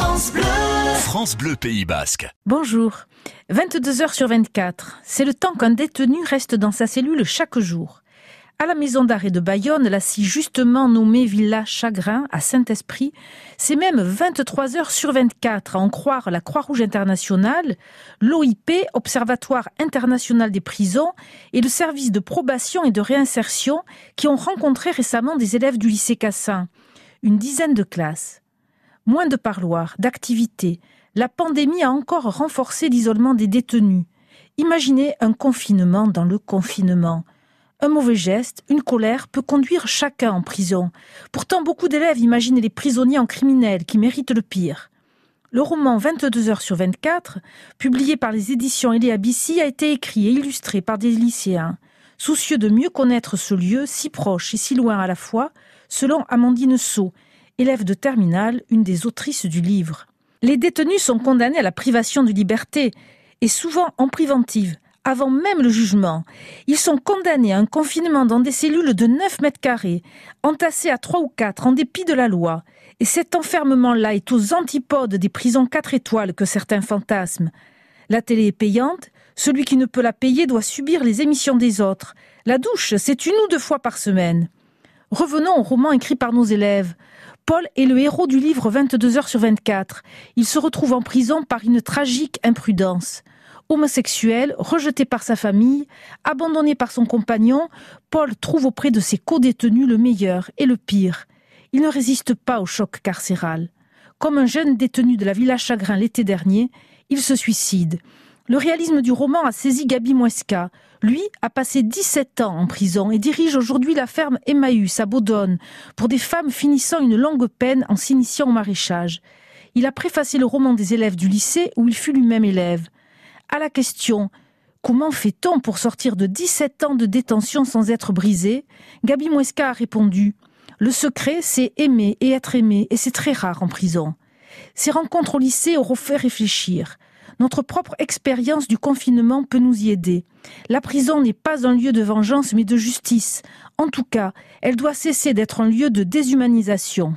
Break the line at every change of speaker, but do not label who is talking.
France Bleu. France Bleu Pays Basque.
Bonjour. 22 heures sur 24, c'est le temps qu'un détenu reste dans sa cellule chaque jour. À la maison d'arrêt de Bayonne, la si justement nommée Villa Chagrin, à Saint-Esprit, c'est même 23 heures sur 24, à en croire la Croix-Rouge internationale, l'OIP, Observatoire international des prisons, et le service de probation et de réinsertion qui ont rencontré récemment des élèves du lycée Cassin. Une dizaine de classes. Moins de parloirs, d'activités. La pandémie a encore renforcé l'isolement des détenus. Imaginez un confinement dans le confinement. Un mauvais geste, une colère peut conduire chacun en prison. Pourtant, beaucoup d'élèves imaginent les prisonniers en criminels qui méritent le pire. Le roman 22 heures sur 24, publié par les éditions Elia Bissi, a été écrit et illustré par des lycéens, soucieux de mieux connaître ce lieu si proche et si loin à la fois, selon Amandine Sceau, élève de terminale, une des autrices du livre. Les détenus sont condamnés à la privation de liberté, et souvent en préventive, avant même le jugement. Ils sont condamnés à un confinement dans des cellules de 9 mètres carrés, entassés à 3 ou 4 en dépit de la loi. Et cet enfermement-là est aux antipodes des prisons 4 étoiles que certains fantasment. La télé est payante, celui qui ne peut la payer doit subir les émissions des autres. La douche, c'est une ou deux fois par semaine. Revenons au roman écrit par nos élèves. Paul est le héros du livre 22 heures sur 24. Il se retrouve en prison par une tragique imprudence. Homosexuel, rejeté par sa famille, abandonné par son compagnon, Paul trouve auprès de ses co-détenus le meilleur et le pire. Il ne résiste pas au choc carcéral. Comme un jeune détenu de la Villa Chagrin l'été dernier, il se suicide. Le réalisme du roman a saisi Gabi Muesca. Lui a passé 17 ans en prison et dirige aujourd'hui la ferme Emmaüs à Baudonne pour des femmes finissant une longue peine en s'initiant au maraîchage. Il a préfacé le roman des élèves du lycée où il fut lui-même élève. À la question Comment fait-on pour sortir de 17 ans de détention sans être brisé? Gabi Muesca a répondu Le secret, c'est aimer et être aimé, et c'est très rare en prison. Ces rencontres au lycée auront fait réfléchir. Notre propre expérience du confinement peut nous y aider. La prison n'est pas un lieu de vengeance mais de justice. En tout cas, elle doit cesser d'être un lieu de déshumanisation.